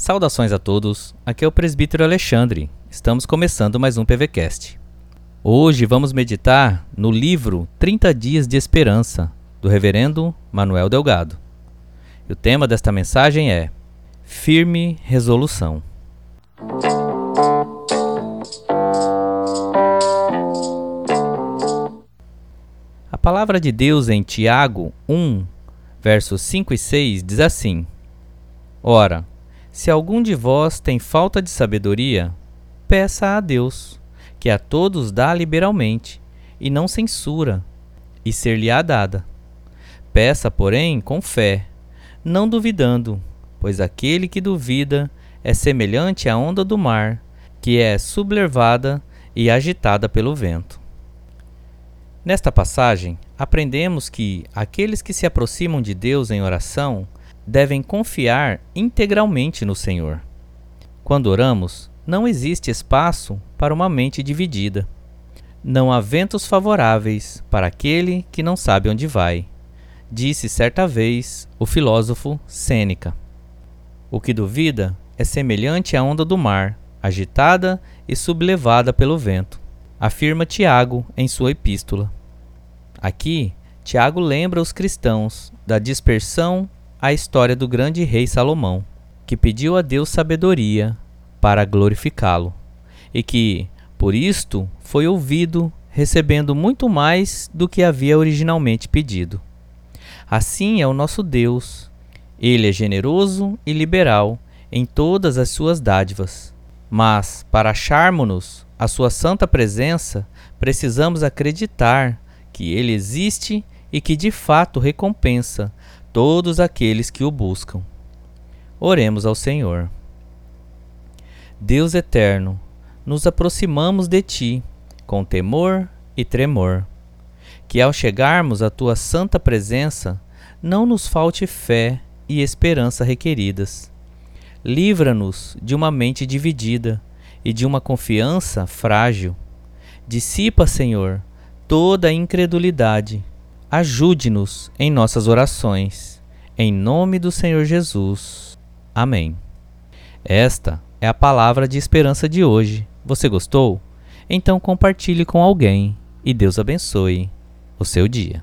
Saudações a todos, aqui é o presbítero Alexandre. Estamos começando mais um PVCast. Hoje vamos meditar no livro 30 Dias de Esperança, do reverendo Manuel Delgado. E o tema desta mensagem é Firme Resolução. A palavra de Deus em Tiago 1, versos 5 e 6 diz assim: Ora, se algum de vós tem falta de sabedoria, peça a Deus, que a todos dá liberalmente, e não censura, e ser-lhe-á dada. Peça, porém, com fé, não duvidando, pois aquele que duvida é semelhante à onda do mar, que é sublevada e agitada pelo vento. Nesta passagem, aprendemos que aqueles que se aproximam de Deus em oração devem confiar integralmente no Senhor. Quando oramos, não existe espaço para uma mente dividida. Não há ventos favoráveis para aquele que não sabe onde vai, disse certa vez o filósofo Sêneca. O que duvida é semelhante à onda do mar, agitada e sublevada pelo vento, afirma Tiago em sua epístola. Aqui, Tiago lembra os cristãos da dispersão a história do grande rei Salomão, que pediu a Deus sabedoria para glorificá-lo, e que, por isto, foi ouvido, recebendo muito mais do que havia originalmente pedido. Assim é o nosso Deus. Ele é generoso e liberal em todas as suas dádivas. Mas, para acharmos-nos a sua santa presença, precisamos acreditar que ele existe e que de fato recompensa todos aqueles que o buscam. Oremos ao Senhor. Deus eterno, nos aproximamos de Ti com temor e tremor. Que ao chegarmos à Tua santa presença, não nos falte fé e esperança requeridas. Livra-nos de uma mente dividida e de uma confiança frágil. Dissipa, Senhor, toda a incredulidade Ajude-nos em nossas orações. Em nome do Senhor Jesus. Amém. Esta é a palavra de esperança de hoje. Você gostou? Então compartilhe com alguém e Deus abençoe o seu dia.